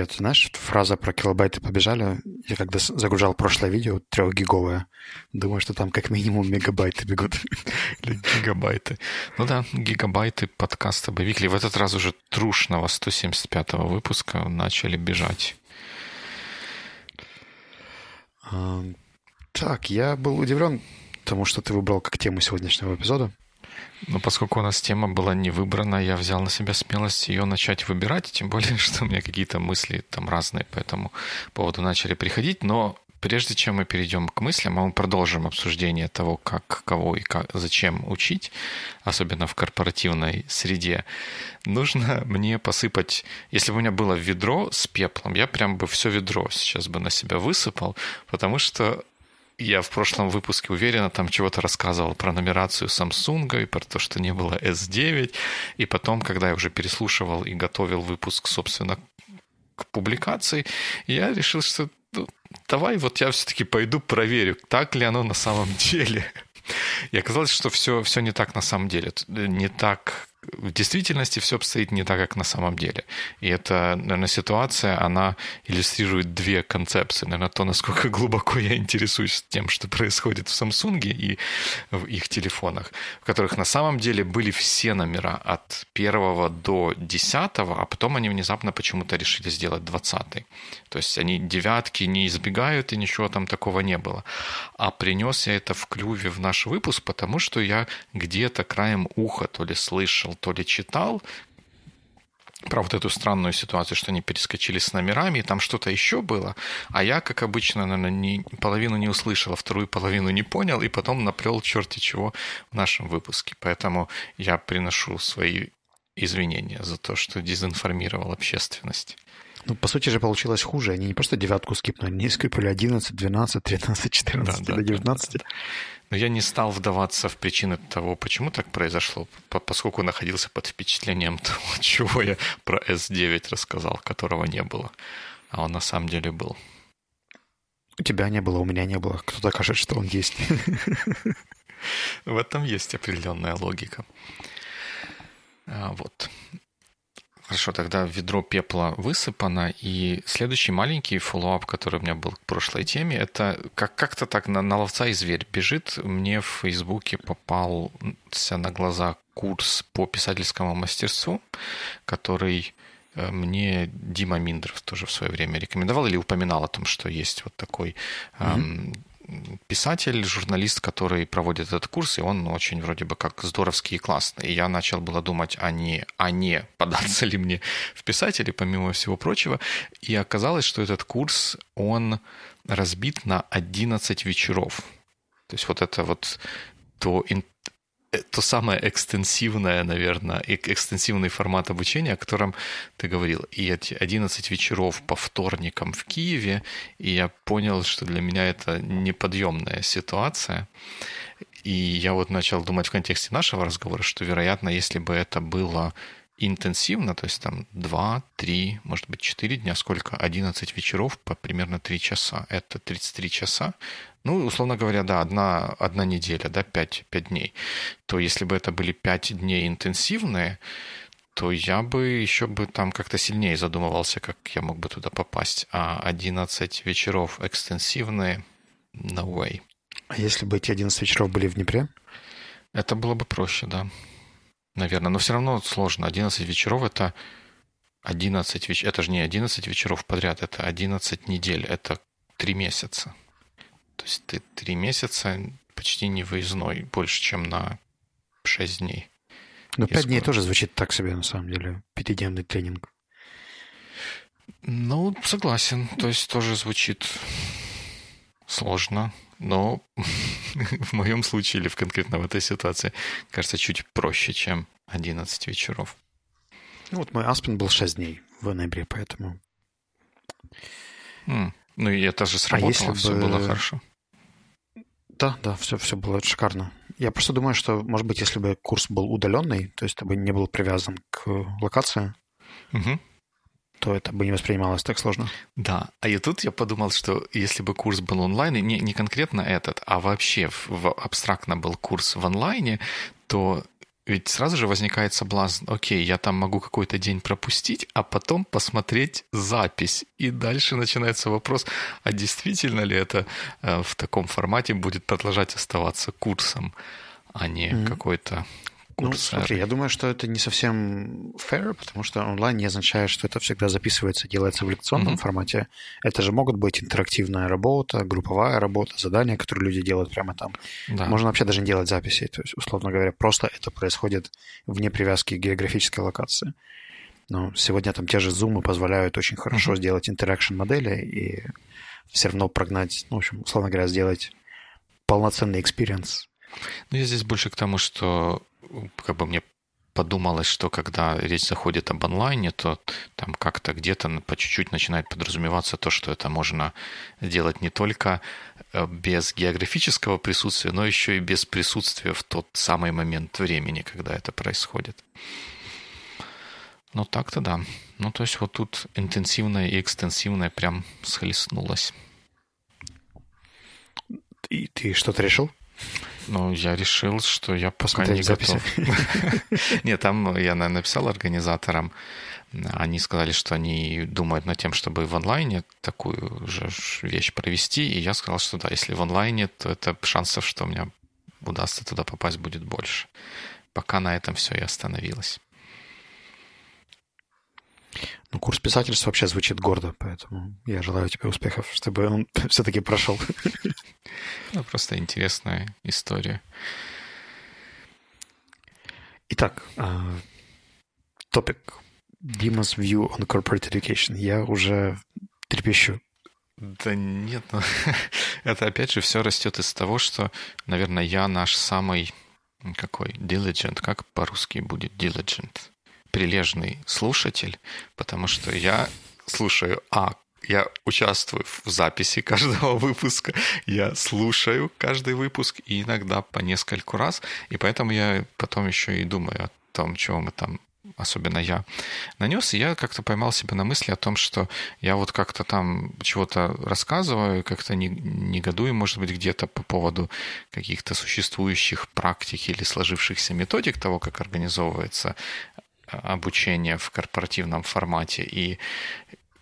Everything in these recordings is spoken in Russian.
привет. Знаешь, фраза про килобайты побежали. Я когда загружал прошлое видео, трехгиговое, думаю, что там как минимум мегабайты бегут. Или гигабайты. Ну да, гигабайты подкаста Бавикли. В этот раз уже трушного 175-го выпуска начали бежать. Так, я был удивлен тому, что ты выбрал как тему сегодняшнего эпизода. Но поскольку у нас тема была не выбрана, я взял на себя смелость ее начать выбирать, тем более, что у меня какие-то мысли там разные по этому поводу начали приходить, но прежде чем мы перейдем к мыслям, а мы продолжим обсуждение того, как, кого и как, зачем учить, особенно в корпоративной среде, нужно мне посыпать... Если бы у меня было ведро с пеплом, я прям бы все ведро сейчас бы на себя высыпал, потому что я в прошлом выпуске уверенно там чего-то рассказывал про нумерацию Samsung и про то, что не было S9. И потом, когда я уже переслушивал и готовил выпуск, собственно, к публикации, я решил, что ну, давай вот я все-таки пойду проверю, так ли оно на самом деле. И оказалось, что все, все не так на самом деле. Не так в действительности все обстоит не так, как на самом деле. И эта, наверное, ситуация, она иллюстрирует две концепции. Наверное, то, насколько глубоко я интересуюсь тем, что происходит в Samsung и в их телефонах, в которых на самом деле были все номера от первого до десятого, а потом они внезапно почему-то решили сделать двадцатый. То есть они девятки не избегают, и ничего там такого не было. А принес я это в клюве в наш выпуск, потому что я где-то краем уха то ли слышал, то ли читал, про вот эту странную ситуацию, что они перескочили с номерами, и там что-то еще было, а я, как обычно, наверное, не, половину не услышал, а вторую половину не понял, и потом наплел черти чего в нашем выпуске. Поэтому я приношу свои извинения за то, что дезинформировал общественность. Ну, по сути же получилось хуже. Они не просто девятку скипнули, они скипнули 11, 12, 13, 14 да, до 19. Да, да, Но я не стал вдаваться в причины того, почему так произошло, поскольку находился под впечатлением того, чего я про S9 рассказал, которого не было. А он на самом деле был. У тебя не было, у меня не было. Кто-то кажет, что он есть. В этом есть определенная логика. А, вот. Хорошо, тогда ведро пепла высыпано, и следующий маленький follow-up, который у меня был к прошлой теме, это как- как-то так на, на ловца и зверь бежит. Мне в Фейсбуке попался на глаза курс по писательскому мастерству, который э, мне Дима Миндров тоже в свое время рекомендовал или упоминал о том, что есть вот такой mm-hmm писатель, журналист, который проводит этот курс, и он очень вроде бы как здоровский и классный. И я начал было думать, а не, а не податься ли мне в писатели, помимо всего прочего. И оказалось, что этот курс, он разбит на 11 вечеров. То есть вот это вот то то самое экстенсивное, наверное, экстенсивный формат обучения, о котором ты говорил. И эти 11 вечеров по вторникам в Киеве, и я понял, что для меня это неподъемная ситуация. И я вот начал думать в контексте нашего разговора, что, вероятно, если бы это было интенсивно, то есть там 2, 3, может быть 4 дня, сколько? 11 вечеров по примерно 3 часа. Это 33 часа. Ну, условно говоря, да, одна, одна неделя, да, 5, 5 дней. То если бы это были 5 дней интенсивные, то я бы еще бы там как-то сильнее задумывался, как я мог бы туда попасть. А 11 вечеров экстенсивные, no way. А если бы эти 11 вечеров были в Днепре? Это было бы проще, да наверное. Но все равно сложно. 11 вечеров это 11 вечеров. Это же не 11 вечеров подряд, это 11 недель, это 3 месяца. То есть ты 3 месяца почти не выездной, больше, чем на 6 дней. Но 5 дней тоже звучит так себе, на самом деле. Пятидневный тренинг. Ну, согласен. То есть тоже звучит сложно, но в моем случае или в конкретно в этой ситуации кажется чуть проще, чем 11 вечеров. Ну вот мой Аспен был 6 дней в ноябре, поэтому... Mm. Ну и это же а сработало, а если все бы... было хорошо. Да, да, все, все было шикарно. Я просто думаю, что, может быть, если бы курс был удаленный, то есть ты бы не был привязан к локации, угу то это бы не воспринималось так сложно. Да, а и тут я подумал, что если бы курс был онлайн, и не, не конкретно этот, а вообще в, в абстрактно был курс в онлайне, то ведь сразу же возникает соблазн, окей, я там могу какой-то день пропустить, а потом посмотреть запись. И дальше начинается вопрос, а действительно ли это э, в таком формате будет продолжать оставаться курсом, а не mm-hmm. какой-то ну, смотри, я думаю, что это не совсем fair, потому что онлайн не означает, что это всегда записывается, делается в лекционном mm-hmm. формате. Это же могут быть интерактивная работа, групповая работа, задания, которые люди делают прямо там. Да. Можно вообще даже не делать записи. То есть, условно говоря, просто это происходит вне привязки к географической локации. Но сегодня там те же зумы позволяют очень хорошо mm-hmm. сделать интеракшн модели и все равно прогнать, ну, в общем, условно говоря, сделать полноценный experience. Ну, я здесь больше к тому, что как бы мне подумалось, что когда речь заходит об онлайне, то там как-то где-то по чуть-чуть начинает подразумеваться то, что это можно сделать не только э, без географического присутствия, но еще и без присутствия в тот самый момент времени, когда это происходит. Ну так-то да. Ну то есть вот тут интенсивное и экстенсивное прям схлестнулось. И ты что-то решил? Ну, я решил, что я пока не записи. готов. Нет, там я написал организаторам. Они сказали, что они думают над тем, чтобы в онлайне такую же вещь провести. И я сказал, что да, если в онлайне, то это шансов, что у меня удастся туда попасть, будет больше. Пока на этом все и остановилось. Ну, курс писательства вообще звучит гордо, поэтому я желаю тебе успехов, чтобы он все-таки прошел. Ну, просто интересная история. Итак, а, топик. Dima's view on corporate education. Я уже трепещу. Да нет, ну, это опять же все растет из того, что, наверное, я наш самый какой diligent, как по-русски будет diligent? Прилежный слушатель, потому что я слушаю, а, я участвую в записи каждого выпуска, я слушаю каждый выпуск и иногда по нескольку раз, и поэтому я потом еще и думаю о том, чего мы там особенно я, нанес, и я как-то поймал себя на мысли о том, что я вот как-то там чего-то рассказываю, как-то негодую, может быть, где-то по поводу каких-то существующих практик или сложившихся методик того, как организовывается обучения в корпоративном формате. И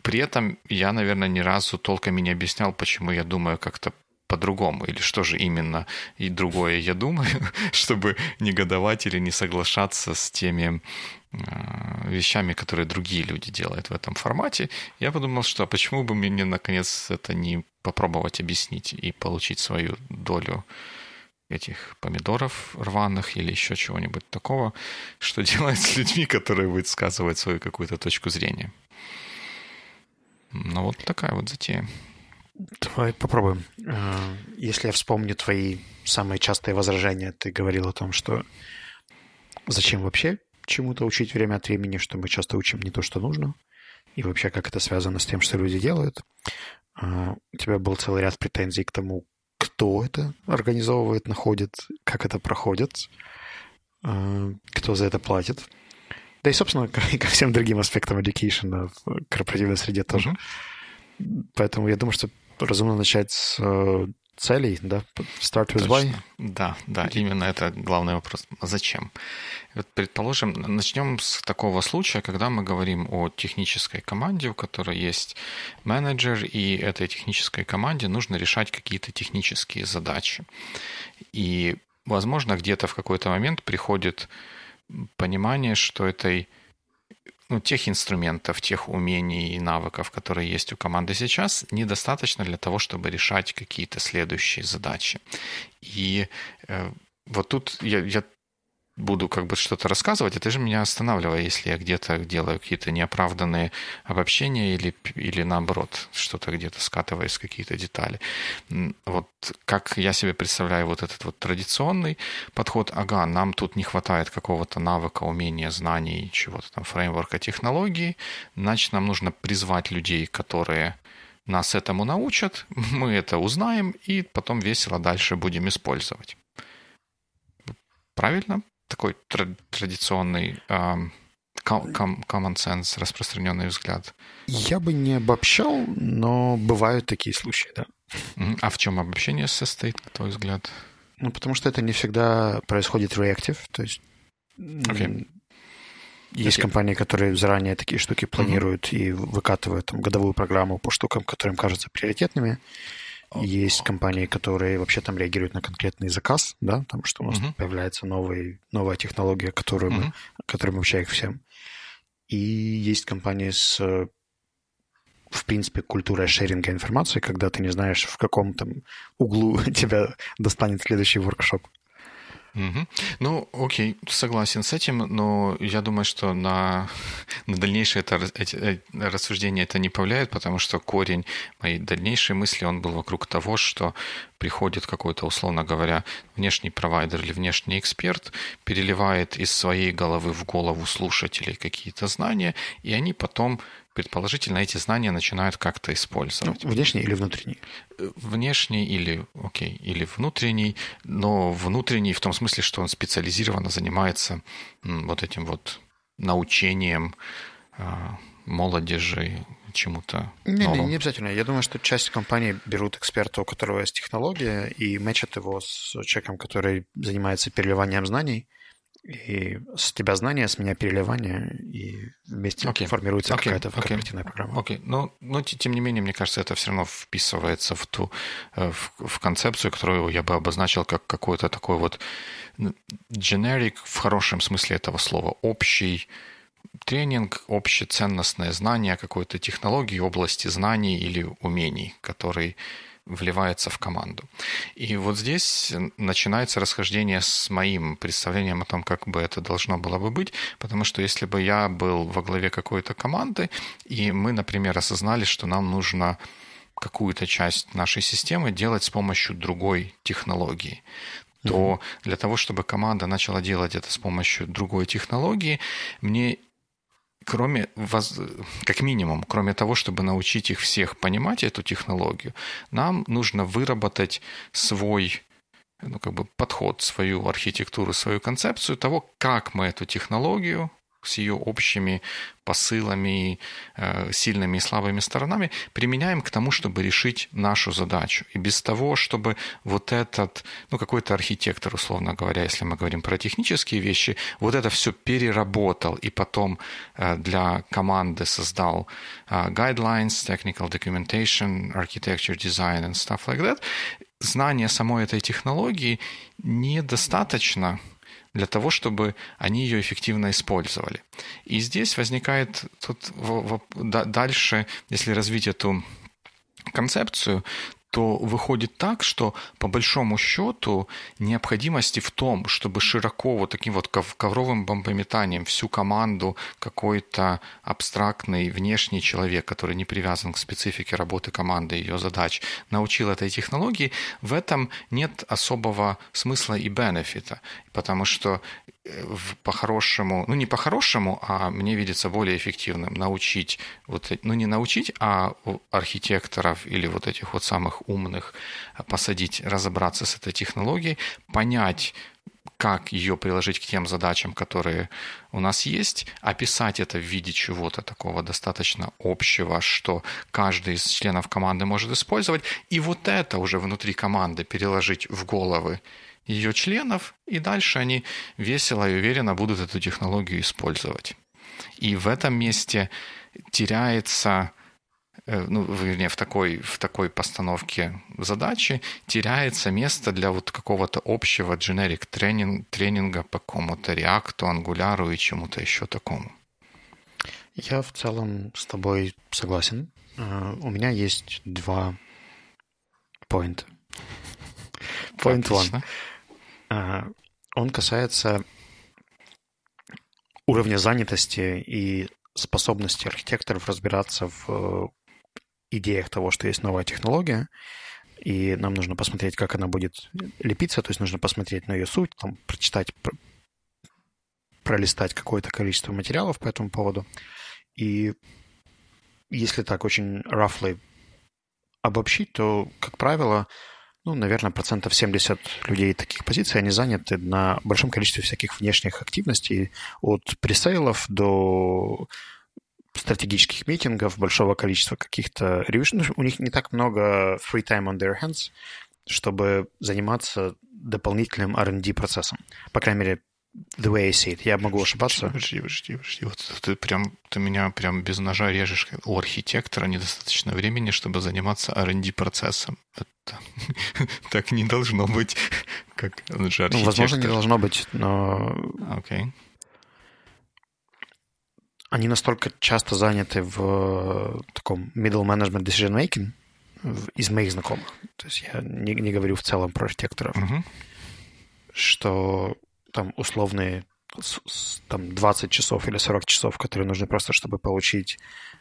при этом я, наверное, ни разу толком и не объяснял, почему я думаю как-то по-другому, или что же именно и другое я думаю, чтобы негодовать или не соглашаться с теми э, вещами, которые другие люди делают в этом формате, я подумал, что а почему бы мне, наконец, это не попробовать объяснить и получить свою долю этих помидоров рваных или еще чего-нибудь такого, что делать с людьми, которые высказывают свою какую-то точку зрения. Ну, вот такая вот затея. Давай попробуем. А, если я вспомню твои самые частые возражения, ты говорил о том, что зачем вообще чему-то учить время от времени, что мы часто учим не то, что нужно, и вообще как это связано с тем, что люди делают. А, у тебя был целый ряд претензий к тому, кто это организовывает, находит, как это проходит, э, кто за это платит. Да и, собственно, ко всем другим аспектам education в корпоративной среде тоже. Mm-hmm. Поэтому я думаю, что разумно начать с э, целей, да? Start with why. Да, да, именно это главный вопрос. Зачем? Вот, предположим, начнем с такого случая, когда мы говорим о технической команде, у которой есть менеджер, и этой технической команде нужно решать какие-то технические задачи. И, возможно, где-то в какой-то момент приходит понимание, что этой ну, тех инструментов, тех умений и навыков, которые есть у команды сейчас, недостаточно для того, чтобы решать какие-то следующие задачи. И э, вот тут я, я буду как бы что-то рассказывать, это же меня останавливает, если я где-то делаю какие-то неоправданные обобщения или, или наоборот, что-то где-то скатываясь какие-то детали. Вот как я себе представляю вот этот вот традиционный подход, ага, нам тут не хватает какого-то навыка, умения, знаний, чего-то там, фреймворка, технологии, значит, нам нужно призвать людей, которые нас этому научат, мы это узнаем и потом весело дальше будем использовать. Правильно такой традиционный um, common sense, распространенный взгляд. Я бы не обобщал, но бывают такие случаи, да. А в чем обобщение состоит, на твой взгляд? Ну, потому что это не всегда происходит reactive, то есть Okay. Есть okay. компании, которые заранее такие штуки планируют mm-hmm. и выкатывают там, годовую программу по штукам, которые им кажутся приоритетными. Есть компании, которые вообще там реагируют на конкретный заказ, да, там, что у нас mm-hmm. появляется новый, новая технология, которую mm-hmm. мы, которая всем. И есть компании с в принципе, культура шеринга информации, когда ты не знаешь, в каком там углу тебя достанет следующий воркшоп. Угу. Ну, окей, согласен с этим, но я думаю, что на, на дальнейшее это, эти, э, рассуждение это не повлияет, потому что корень моей дальнейшей мысли, он был вокруг того, что приходит какой-то, условно говоря, внешний провайдер или внешний эксперт, переливает из своей головы в голову слушателей какие-то знания, и они потом предположительно эти знания начинают как-то использовать. Ну, внешний или внутренний? Э, внешний или, окей, или внутренний, но внутренний в том смысле, что он специализированно занимается вот этим вот научением а, молодежи чему-то не, не, не обязательно. Я думаю, что часть компаний берут эксперта, у которого есть технология, и мэчат его с человеком, который занимается переливанием знаний, и с тебя знания, с меня переливание, и вместе okay. формируется okay. какая-то okay. корпоративная программа. Окей, okay. но, но тем не менее, мне кажется, это все равно вписывается в ту э, в, в концепцию, которую я бы обозначил как какой-то такой вот generic в хорошем смысле этого слова, общий тренинг, общеценностное знание какой-то технологии, области знаний или умений, который вливается в команду. И вот здесь начинается расхождение с моим представлением о том, как бы это должно было бы быть, потому что если бы я был во главе какой-то команды, и мы, например, осознали, что нам нужно какую-то часть нашей системы делать с помощью другой технологии, то для того, чтобы команда начала делать это с помощью другой технологии, мне кроме, как минимум, кроме того, чтобы научить их всех понимать эту технологию, нам нужно выработать свой ну, как бы подход, свою архитектуру, свою концепцию того, как мы эту технологию с ее общими посылами, э, сильными и слабыми сторонами, применяем к тому, чтобы решить нашу задачу. И без того, чтобы вот этот, ну, какой-то архитектор, условно говоря, если мы говорим про технические вещи, вот это все переработал и потом э, для команды создал э, guidelines, technical documentation, architecture design and stuff like that, знание самой этой технологии недостаточно – для того, чтобы они ее эффективно использовали. И здесь возникает тут дальше, если развить эту концепцию, то выходит так, что по большому счету необходимости в том, чтобы широко вот таким вот ковровым бомбометанием всю команду какой-то абстрактный внешний человек, который не привязан к специфике работы команды ее задач, научил этой технологии, в этом нет особого смысла и бенефита, потому что по-хорошему, ну не по-хорошему, а мне видится более эффективным научить, вот, ну не научить, а архитекторов или вот этих вот самых умных посадить, разобраться с этой технологией, понять, как ее приложить к тем задачам, которые у нас есть, описать это в виде чего-то такого достаточно общего, что каждый из членов команды может использовать, и вот это уже внутри команды переложить в головы ее членов, и дальше они весело и уверенно будут эту технологию использовать. И в этом месте теряется э, ну, вернее, в такой, в такой постановке задачи теряется место для вот какого-то общего generic тренинг, тренинга по какому-то реакту, ангуляру и чему-то еще такому. Я в целом с тобой согласен. Э, у меня есть два поинта. Point one. Он касается уровня занятости и способности архитекторов разбираться в э, идеях того, что есть новая технология, и нам нужно посмотреть, как она будет лепиться, то есть нужно посмотреть на ее суть, там, прочитать, пролистать какое-то количество материалов по этому поводу. И если так очень roughly обобщить, то, как правило, ну, наверное, процентов 70 людей таких позиций, они заняты на большом количестве всяких внешних активностей, от пресейлов до стратегических митингов, большого количества каких-то ревишн. У них не так много free time on their hands, чтобы заниматься дополнительным R&D процессом. По крайней мере, the way I see it. Я могу ошибаться. Подожди, подожди, подожди. Вот ты прям, ты меня прям без ножа режешь. У архитектора недостаточно времени, чтобы заниматься R&D процессом. Это так не должно быть, как он же архитектор. Ну, возможно, не должно быть, но... Окей. Okay. Они настолько часто заняты в таком middle management decision making из моих знакомых. То есть я не, не говорю в целом про архитекторов. Uh-huh. Что там условные там 20 часов или 40 часов, которые нужны просто, чтобы получить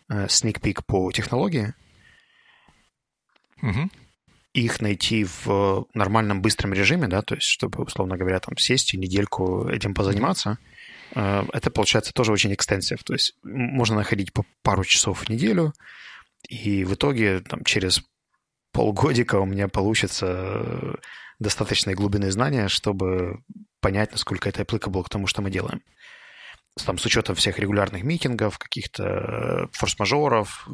э, sneak peek по технологии, угу. их найти в нормальном быстром режиме, да, то есть чтобы, условно говоря, там сесть и недельку этим позаниматься, э, это получается тоже очень экстенсив. То есть можно находить по пару часов в неделю, и в итоге там через полгодика у меня получится достаточной глубины знания, чтобы понять, насколько это applicable к тому, что мы делаем. Там, с учетом всех регулярных митингов, каких-то э, форс-мажоров,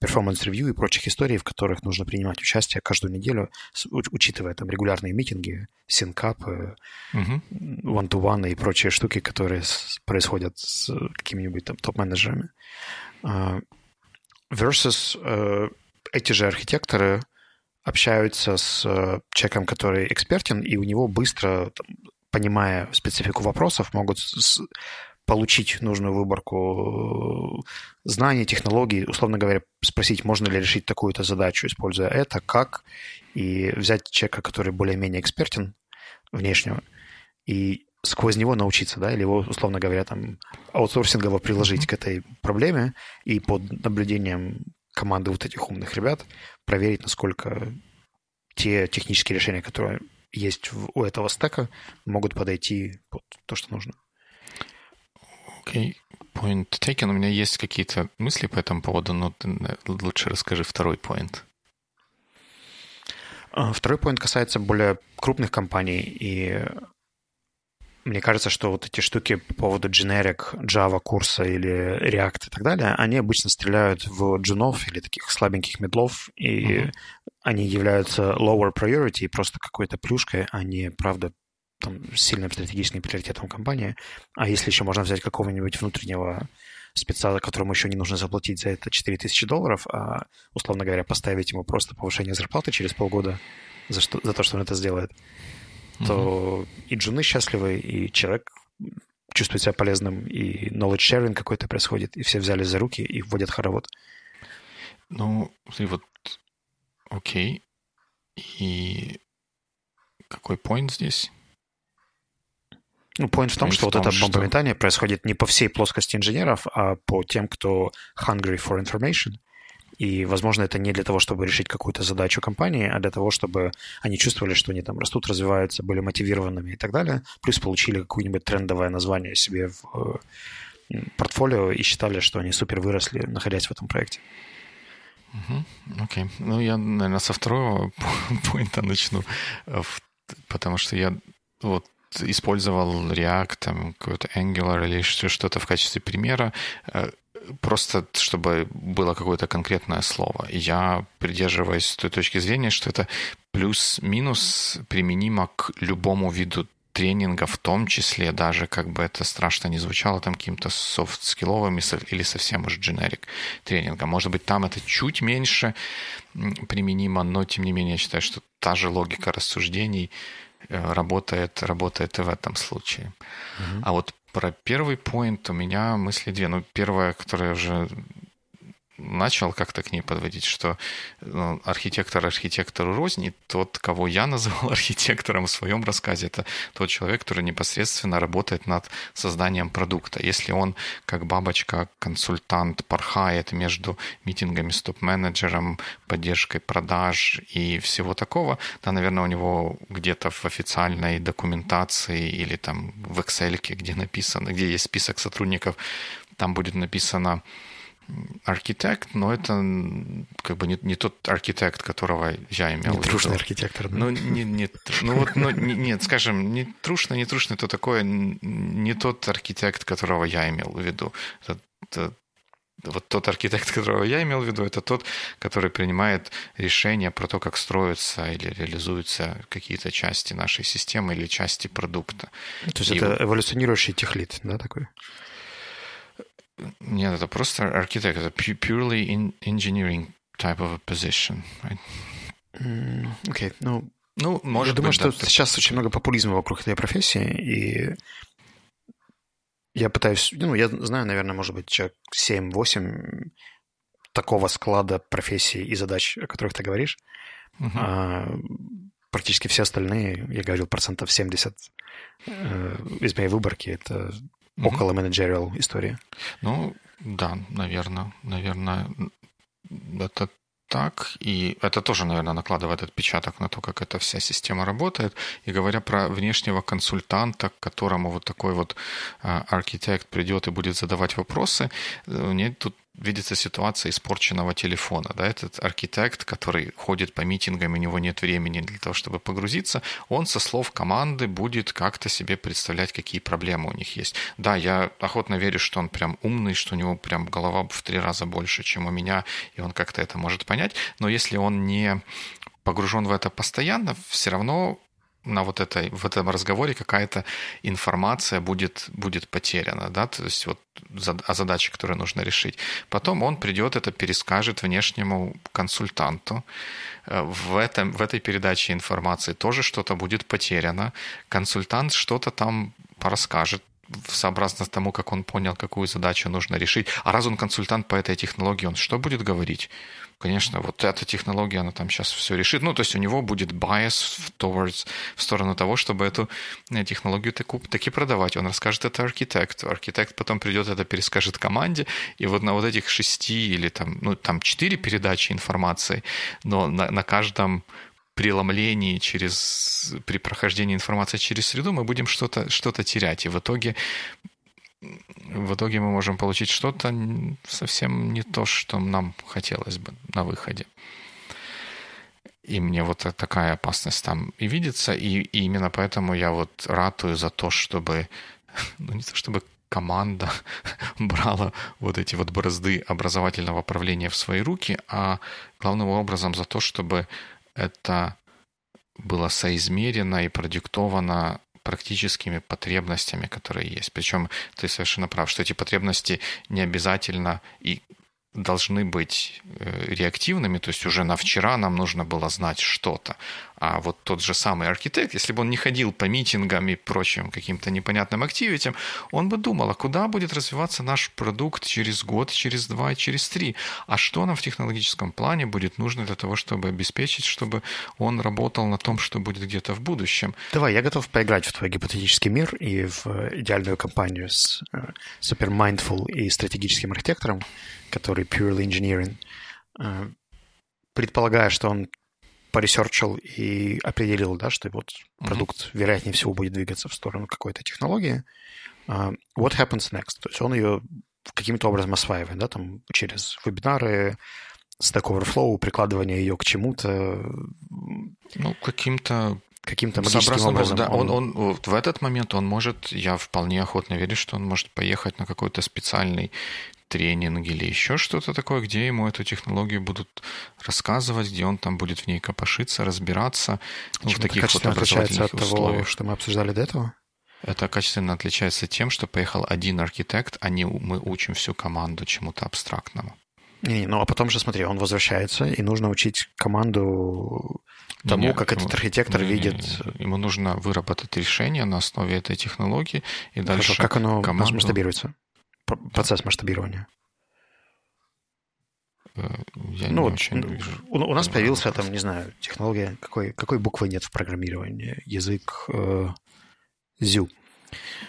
performance review и прочих историй, в которых нужно принимать участие каждую неделю, учитывая там регулярные митинги, sync-up ы, uh-huh. one-to-one и прочие штуки, которые происходят с какими-нибудь там топ-менеджерами. А, versus э, эти же архитекторы общаются с э, человеком, который экспертен, и у него быстро, там, понимая специфику вопросов, могут с, получить нужную выборку э, знаний, технологий, условно говоря, спросить, можно ли решить такую-то задачу, используя это, как, и взять человека, который более-менее экспертен внешнего, и сквозь него научиться, да, или его, условно говоря, там, аутсорсингово приложить к этой проблеме и под наблюдением команды вот этих умных ребят проверить, насколько те технические решения, которые есть у этого стека, могут подойти под то, что нужно. Окей, okay. point taken. У меня есть какие-то мысли по этому поводу, но ты лучше расскажи второй point. А, второй point касается более крупных компаний и мне кажется, что вот эти штуки по поводу generic Java курса или React и так далее, они обычно стреляют в джунов или таких слабеньких медлов, и mm-hmm. они являются lower priority и просто какой-то плюшкой, а не, правда, там, сильным стратегическим приоритетом компании. А если еще можно взять какого-нибудь внутреннего спеца, которому еще не нужно заплатить за это 4000 долларов, а, условно говоря, поставить ему просто повышение зарплаты через полгода за, что, за то, что он это сделает, то mm-hmm. и джуны счастливы, и человек чувствует себя полезным, и knowledge sharing какой-то происходит, и все взяли за руки и вводят хоровод. Ну, и вот, окей. И какой point здесь? Ну, point в том, point что в том, вот это бомбометание что... происходит не по всей плоскости инженеров, а по тем, кто hungry for information. И, возможно, это не для того, чтобы решить какую-то задачу компании, а для того, чтобы они чувствовали, что они там растут, развиваются, были мотивированными и так далее. Плюс получили какое-нибудь трендовое название себе в э, портфолио и считали, что они супер выросли, находясь в этом проекте. Окей. Okay. Ну, я, наверное, со второго поинта начну, потому что я вот использовал React, там, какой-то Angular или что-то в качестве примера. Просто чтобы было какое-то конкретное слово. Я придерживаюсь той точки зрения, что это плюс-минус применимо к любому виду тренинга, в том числе даже, как бы это страшно не звучало, там каким-то софт-скилловым или совсем уж дженерик тренингом. Может быть, там это чуть меньше применимо, но тем не менее я считаю, что та же логика рассуждений э, работает, работает и в этом случае. Mm-hmm. А вот про первый point у меня мысли две. Ну, первая, которая уже начал как-то к ней подводить, что ну, архитектор архитектору рознь, и тот, кого я называл архитектором в своем рассказе, это тот человек, который непосредственно работает над созданием продукта. Если он, как бабочка, консультант, порхает между митингами с топ-менеджером, поддержкой продаж и всего такого, то, наверное, у него где-то в официальной документации или там в Excel, где написано, где есть список сотрудников, там будет написано архитект, но это как бы не, не тот архитект, которого я имел не в виду. трушный архитектор, да? Ну, не, не, ну вот, ну, не, нет, скажем, не трушный, не трушный, это такое, не тот архитект, которого я имел в виду. Это, это вот тот архитект, которого я имел в виду, это тот, который принимает решения про то, как строятся или реализуются какие-то части нашей системы или части продукта. То есть И это эволюционирующий техлит, да, такой? Нет, это просто архитект, это purely engineering type of a position. Right? Окей, okay, ну, ну, может Я думаю, быть, что да, сейчас очень много популизма вокруг этой профессии, и я пытаюсь, ну, я знаю, наверное, может быть, человек 7-8 такого склада профессий и задач, о которых ты говоришь. Uh-huh. А, практически все остальные, я говорил, процентов 70 э, из моей выборки, это uh-huh. около менеджериал история. Ну, да, наверное, наверное, это так, и это тоже, наверное, накладывает отпечаток на то, как эта вся система работает. И говоря про внешнего консультанта, к которому вот такой вот а, архитект придет и будет задавать вопросы, э, мне тут видится ситуация испорченного телефона. Да? Этот архитект, который ходит по митингам, у него нет времени для того, чтобы погрузиться, он со слов команды будет как-то себе представлять, какие проблемы у них есть. Да, я охотно верю, что он прям умный, что у него прям голова в три раза больше, чем у меня, и он как-то это может понять. Но если он не погружен в это постоянно, все равно на вот этой, в этом разговоре какая-то информация будет, будет потеряна, да, то есть вот о задаче, которую нужно решить. Потом он придет, это перескажет внешнему консультанту. Э, в, этом, в этой передаче информации тоже что-то будет потеряно. Консультант что-то там расскажет, сообразно тому, как он понял, какую задачу нужно решить. А раз он консультант по этой технологии, он что будет говорить? Конечно, вот эта технология, она там сейчас все решит. Ну, то есть у него будет bias towards, в сторону того, чтобы эту э, технологию таку, таки продавать. Он расскажет это архитекту. Архитект потом придет, это перескажет команде. И вот на вот этих шести или там, ну, там четыре передачи информации, но на, на каждом преломлении, через, при прохождении информации через среду мы будем что-то что терять. И в итоге в итоге мы можем получить что-то совсем не то, что нам хотелось бы на выходе. И мне вот такая опасность там и видится, и, и именно поэтому я вот ратую за то, чтобы, ну не то чтобы команда брала вот эти вот бразды образовательного правления в свои руки, а главным образом за то, чтобы это было соизмерено и продиктовано практическими потребностями, которые есть. Причем ты совершенно прав, что эти потребности не обязательно и должны быть э, реактивными, то есть уже на вчера нам нужно было знать что-то. А вот тот же самый архитект, если бы он не ходил по митингам и прочим каким-то непонятным активитям, он бы думал, а куда будет развиваться наш продукт через год, через два, через три? А что нам в технологическом плане будет нужно для того, чтобы обеспечить, чтобы он работал на том, что будет где-то в будущем? Давай, я готов поиграть в твой гипотетический мир и в идеальную компанию с э, супер mindful и стратегическим архитектором, который purely engineering, э, предполагая, что он поресерчил и определил, да, что вот mm-hmm. продукт, вероятнее всего, будет двигаться в сторону какой-то технологии. Uh, what happens next? То есть он ее каким-то образом осваивает, да, там через вебинары, Stack Overflow, прикладывание ее к чему-то. Ну, каким-то каким-то магическим образом. Да, он, он, он, в этот момент он может, я вполне охотно верю, что он может поехать на какой-то специальный тренинг или еще что-то такое, где ему эту технологию будут рассказывать, где он там будет в ней копошиться, разбираться. Ну, в таких вот отличается от условиях. того, что мы обсуждали до этого? Это качественно отличается тем, что поехал один архитект, а не мы учим всю команду чему-то абстрактному. Не, ну а потом же, смотри, он возвращается, и нужно учить команду тому, Нет, как этот архитектор не, видит. Не, не. Ему нужно выработать решение на основе этой технологии, и Хорошо, дальше как оно команду... масштабируется? процесс масштабирования? Э, я ну, вот, вижу. У, у нас появился там, не знаю, технология, какой, какой буквы нет в программировании, язык э, ZU.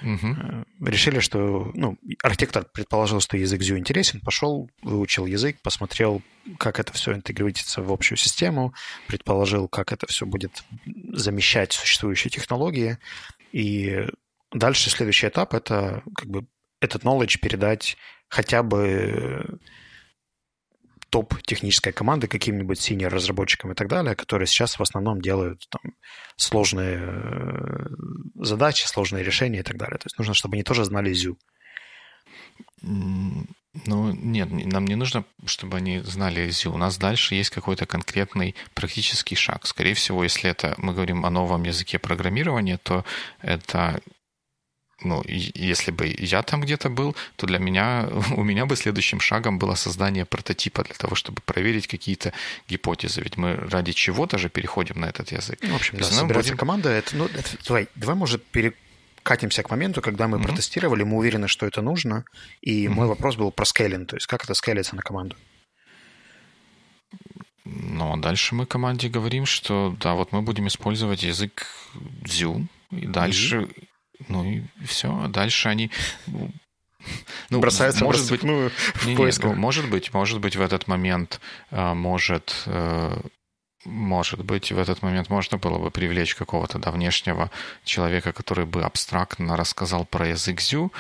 Угу. Решили, что, ну, архитектор предположил, что язык ZU интересен, пошел, выучил язык, посмотрел, как это все интегрируется в общую систему, предположил, как это все будет замещать существующие технологии, и дальше следующий этап — это как бы этот knowledge передать хотя бы топ технической команды каким-нибудь синер разработчикам и так далее, которые сейчас в основном делают там, сложные э, задачи, сложные решения и так далее. То есть нужно, чтобы они тоже знали ZU. Ну, нет, нам не нужно, чтобы они знали ЗЮ. У нас дальше есть какой-то конкретный практический шаг. Скорее всего, если это мы говорим о новом языке программирования, то это ну, если бы я там где-то был, то для меня, у меня бы следующим шагом было создание прототипа для того, чтобы проверить какие-то гипотезы. Ведь мы ради чего-то же переходим на этот язык. Ну, в общем, да, собирается будем... команда. Это, ну, это, давай, давай, может, перекатимся к моменту, когда мы mm-hmm. протестировали, мы уверены, что это нужно, и mm-hmm. мой вопрос был про скейлинг, то есть как это скейлится на команду. Ну, а дальше мы команде говорим, что да, вот мы будем использовать язык Zю, и дальше mm-hmm ну и все. А дальше они ну, бросаются может быть, ну, в не, не, ну, может быть, может быть в этот момент а, может э, может быть, в этот момент можно было бы привлечь какого-то да, внешнего человека, который бы абстрактно рассказал про язык Зю.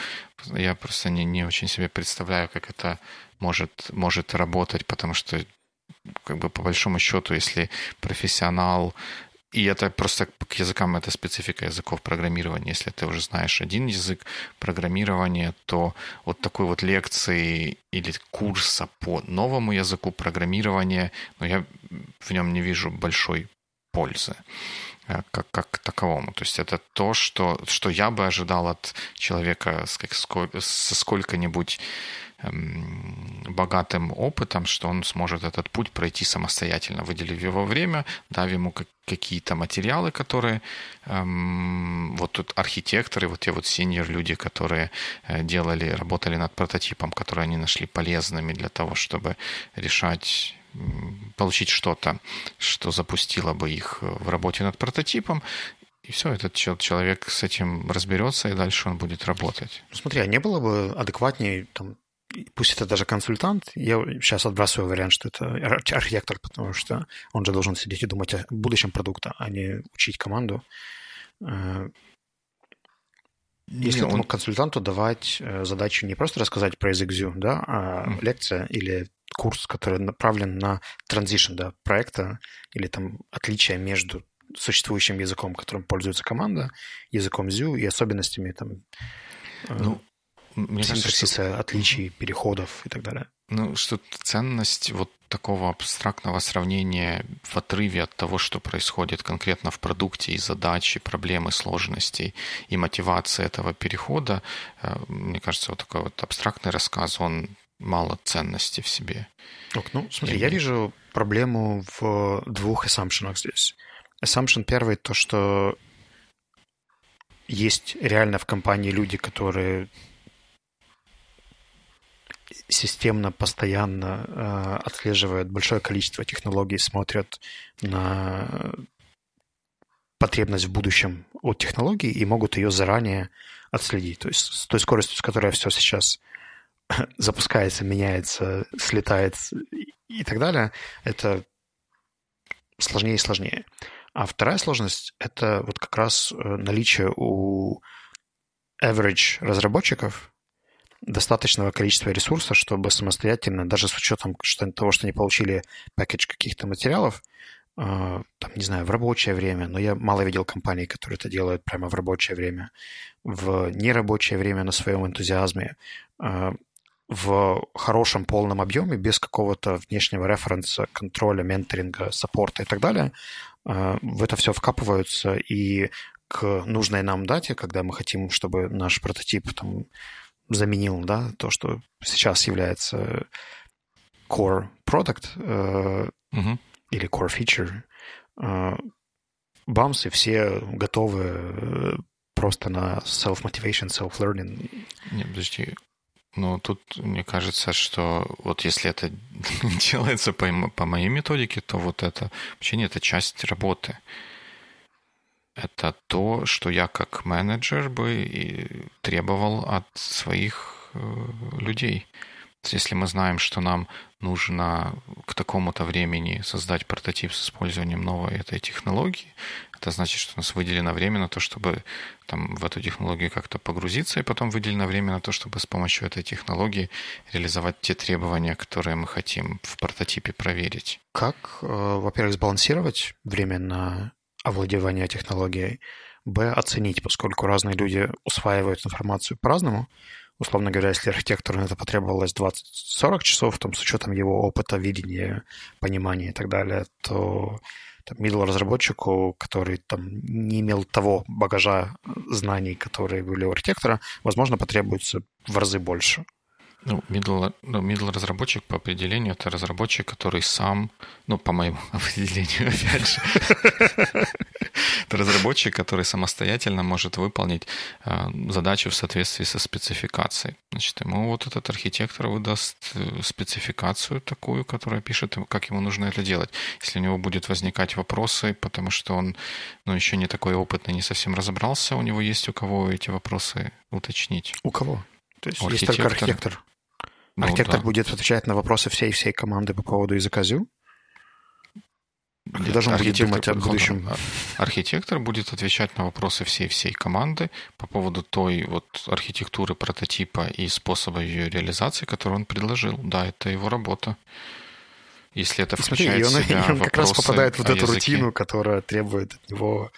Я просто не, не очень себе представляю, как это может, может работать, потому что как бы по большому счету, если профессионал и это просто к языкам это специфика языков программирования. Если ты уже знаешь один язык программирования, то вот такой вот лекции или курса по новому языку программирования, ну, я в нем не вижу большой пользы как, как таковому. То есть это то, что, что я бы ожидал от человека с, как, со сколько-нибудь Эм, богатым опытом, что он сможет этот путь пройти самостоятельно, выделив его время, дав ему какие-то материалы, которые эм, вот тут архитекторы, вот те вот сеньор люди, которые э, делали, работали над прототипом, которые они нашли полезными для того, чтобы решать получить что-то, что запустило бы их в работе над прототипом, и все, этот человек с этим разберется, и дальше он будет работать. Ну, смотри, а не было бы адекватнее там, пусть это даже консультант, я сейчас отбрасываю вариант, что это архитектор, потому что он же должен сидеть и думать о будущем продукта, а не учить команду. Э, если не, этому он... консультанту давать э, задачу не просто рассказать про Zю, да, а mm. лекция или курс, который направлен на транзишн да, проекта или там отличия между существующим языком, которым пользуется команда, языком Zю и особенностями там, э, ну, мне синтаксиса, что... отличий, переходов и так далее. Ну, что ценность вот такого абстрактного сравнения в отрыве от того, что происходит конкретно в продукте и задачи, проблемы, сложностей и мотивации этого перехода, э, мне кажется, вот такой вот абстрактный рассказ, он мало ценности в себе. Ок, ну, смотри, и... я вижу проблему в двух ассампшенах здесь. Assumption первый то, что есть реально в компании люди, которые системно, постоянно э, отслеживают большое количество технологий, смотрят на потребность в будущем от технологий и могут ее заранее отследить. То есть с той скоростью, с которой все сейчас запускается, меняется, слетает и так далее, это сложнее и сложнее. А вторая сложность — это вот как раз э, наличие у average разработчиков достаточного количества ресурсов, чтобы самостоятельно, даже с учетом того, что они получили пакет каких-то материалов, э, там, не знаю, в рабочее время, но я мало видел компаний, которые это делают прямо в рабочее время, в нерабочее время на своем энтузиазме, э, в хорошем полном объеме, без какого-то внешнего референса, контроля, менторинга, саппорта и так далее, э, в это все вкапываются, и к нужной нам дате, когда мы хотим, чтобы наш прототип там, заменил, да, то, что сейчас является core product э, uh-huh. или core feature, э, бамсы все готовы э, просто на self-motivation, self-learning. Не, подожди. Ну, тут мне кажется, что вот если это делается по, по моей методике, то вот это вообще нет, это часть работы это то, что я как менеджер бы требовал от своих э, людей. Если мы знаем, что нам нужно к такому-то времени создать прототип с использованием новой этой технологии, это значит, что у нас выделено время на то, чтобы там, в эту технологию как-то погрузиться, и потом выделено время на то, чтобы с помощью этой технологии реализовать те требования, которые мы хотим в прототипе проверить. Как, э, во-первых, сбалансировать время на овладевания технологией, б, оценить, поскольку разные люди усваивают информацию по-разному, условно говоря, если архитектору на это потребовалось 20-40 часов, там, с учетом его опыта, видения, понимания и так далее, то там, middle разработчику, который там не имел того багажа знаний, которые были у архитектора, возможно, потребуется в разы больше. Ну, middle, ну, middle разработчик по определению это разработчик, который сам, ну, по моему определению, опять же, это разработчик, который самостоятельно может выполнить э, задачу в соответствии со спецификацией. Значит, ему вот этот архитектор выдаст э, спецификацию такую, которая пишет, как ему нужно это делать. Если у него будет возникать вопросы, потому что он ну, еще не такой опытный, не совсем разобрался, у него есть у кого эти вопросы уточнить. У кого? То есть есть только архитектор. Ну, Архитектор да. будет отвечать на вопросы всей всей команды по поводу языка Zue? Или даже он будет думать о будущем? Архитектор будет отвечать на вопросы всей всей команды по поводу той вот архитектуры прототипа и способа ее реализации, которую он предложил. Да, это его работа. Если это включает Смотри, в себя он, он как раз попадает в вот эту языке. рутину, которая требует от него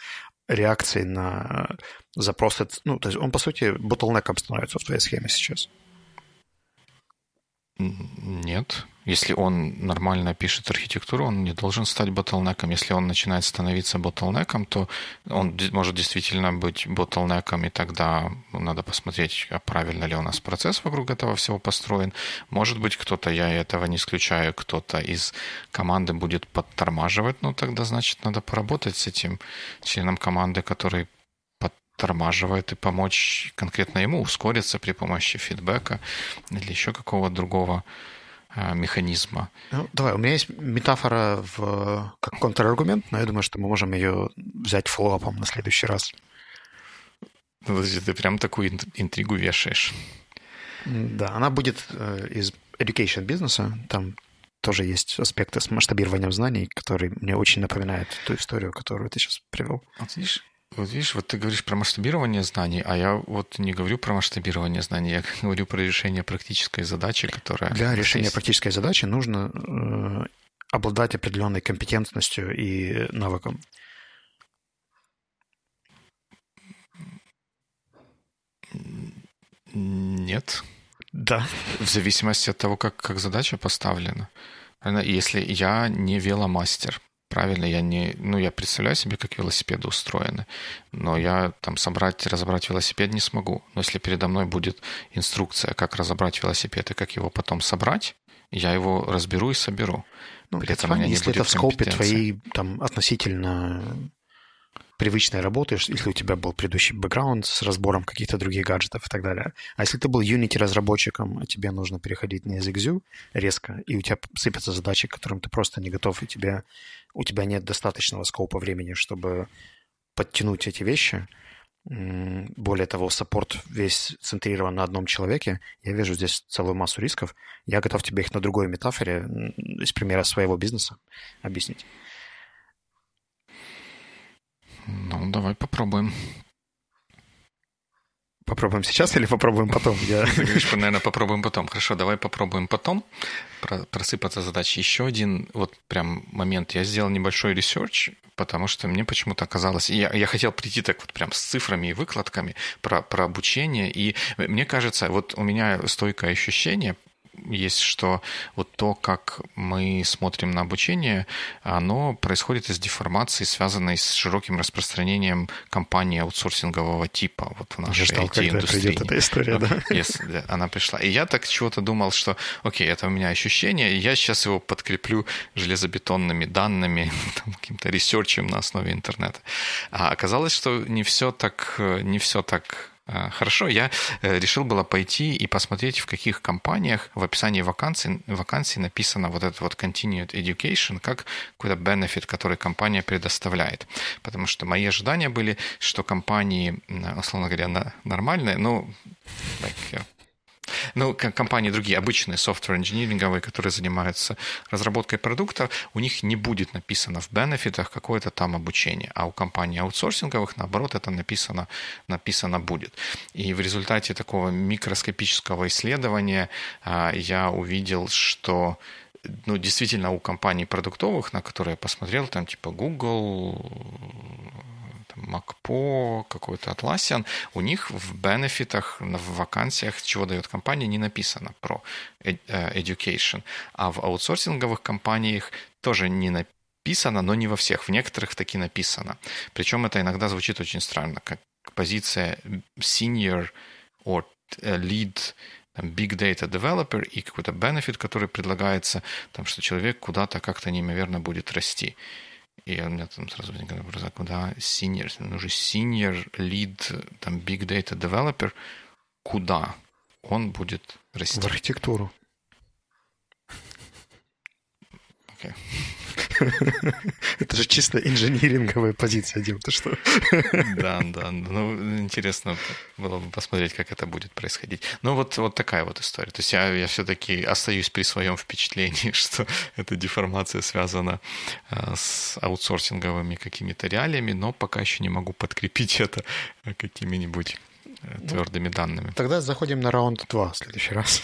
реакции на запросы. Ну, то есть он, по сути, ботлнеком становится в твоей схеме сейчас. Нет. Если он нормально пишет архитектуру, он не должен стать ботлнеком. Если он начинает становиться ботлнеком, то он может действительно быть ботлнеком, и тогда надо посмотреть, а правильно ли у нас процесс вокруг этого всего построен. Может быть, кто-то, я этого не исключаю, кто-то из команды будет подтормаживать, но тогда, значит, надо поработать с этим членом команды, который подтормаживает и помочь конкретно ему ускориться при помощи фидбэка или еще какого-то другого а, механизма. Ну, давай, у меня есть метафора в, как контраргумент, но я думаю, что мы можем ее взять фоллоуапом на следующий раз. Подожди, ты прям такую интригу вешаешь. Да, она будет э, из education бизнеса. Там тоже есть аспекты с масштабированием знаний, которые мне очень напоминают ту историю, которую ты сейчас привел. Вот видишь, вот видишь, вот ты говоришь про масштабирование знаний, а я вот не говорю про масштабирование знаний, я говорю про решение практической задачи, которая... Для решения есть. практической задачи нужно э, обладать определенной компетентностью и навыком. Нет. Да. В зависимости от того, как, как задача поставлена. Если я не веломастер, правильно, я не, ну, я представляю себе, как велосипеды устроены, но я там собрать, разобрать велосипед не смогу. Но если передо мной будет инструкция, как разобрать велосипед и как его потом собрать, я его разберу и соберу. Ну, При этом fine, если это в скопе твоей там относительно привычной работы, если у тебя был предыдущий бэкграунд с разбором каких-то других гаджетов и так далее. А если ты был Unity разработчиком, а тебе нужно переходить на язык Zue резко, и у тебя сыпятся задачи, к которым ты просто не готов, и тебе, у тебя нет достаточного скопа времени, чтобы подтянуть эти вещи, более того, саппорт весь центрирован на одном человеке. Я вижу здесь целую массу рисков. Я готов тебе их на другой метафоре из примера своего бизнеса объяснить. Ну, давай попробуем. Попробуем сейчас или попробуем потом? Я... Говоришь, наверное, попробуем потом. Хорошо, давай попробуем потом просыпаться задач. Еще один вот прям момент. Я сделал небольшой research, потому что мне почему-то казалось... Я, я хотел прийти так вот прям с цифрами и выкладками про, про обучение. И мне кажется, вот у меня стойкое ощущение есть, что вот то, как мы смотрим на обучение, оно происходит из деформации, связанной с широким распространением компании аутсорсингового типа вот в нашей IT-индустрии. эта история, да? Yes, она пришла. И я так чего-то думал, что, окей, это у меня ощущение, и я сейчас его подкреплю железобетонными данными, каким-то ресерчем на основе интернета. А оказалось, что не все так, не все так хорошо, я э, решил было пойти и посмотреть, в каких компаниях в описании вакансий, вакансий написано вот этот вот continued education как какой-то benefit, который компания предоставляет. Потому что мои ожидания были, что компании, условно говоря, нормальные, ну, like, ну, компании другие, обычные software инжиниринговые, которые занимаются разработкой продукта, у них не будет написано в бенефитах какое-то там обучение, а у компаний аутсорсинговых, наоборот, это написано, написано будет. И в результате такого микроскопического исследования а, я увидел, что ну, действительно, у компаний продуктовых, на которые я посмотрел, там типа Google, MacPo, какой-то Atlassian, у них в бенефитах, в вакансиях, чего дает компания, не написано про э, education. А в аутсорсинговых компаниях тоже не написано, но не во всех. В некоторых таки написано. Причем это иногда звучит очень странно, как позиция senior or э, lead big data developer и какой-то benefit, который предлагается, там, что человек куда-то как-то неимоверно будет расти. И у меня там сразу возникает вопрос, а куда senior, ну уже senior lead, там, big data developer, куда он будет расти? В архитектуру. Okay. Это же чисто инжиниринговая позиция, Дим, ты что? Да, да. Ну, интересно было бы посмотреть, как это будет происходить. Ну, вот, вот такая вот история. То есть я, я все-таки остаюсь при своем впечатлении, что эта деформация связана э, с аутсорсинговыми какими-то реалиями, но пока еще не могу подкрепить это какими-нибудь э, ну, твердыми данными. Тогда заходим на раунд 2 в следующий раз.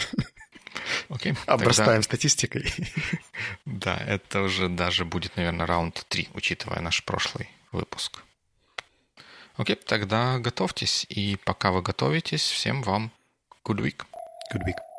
Окей. Обрастаем тогда... статистикой. Да, это уже даже будет, наверное, раунд 3, учитывая наш прошлый выпуск. Окей, тогда готовьтесь. И пока вы готовитесь, всем вам good week. Good week.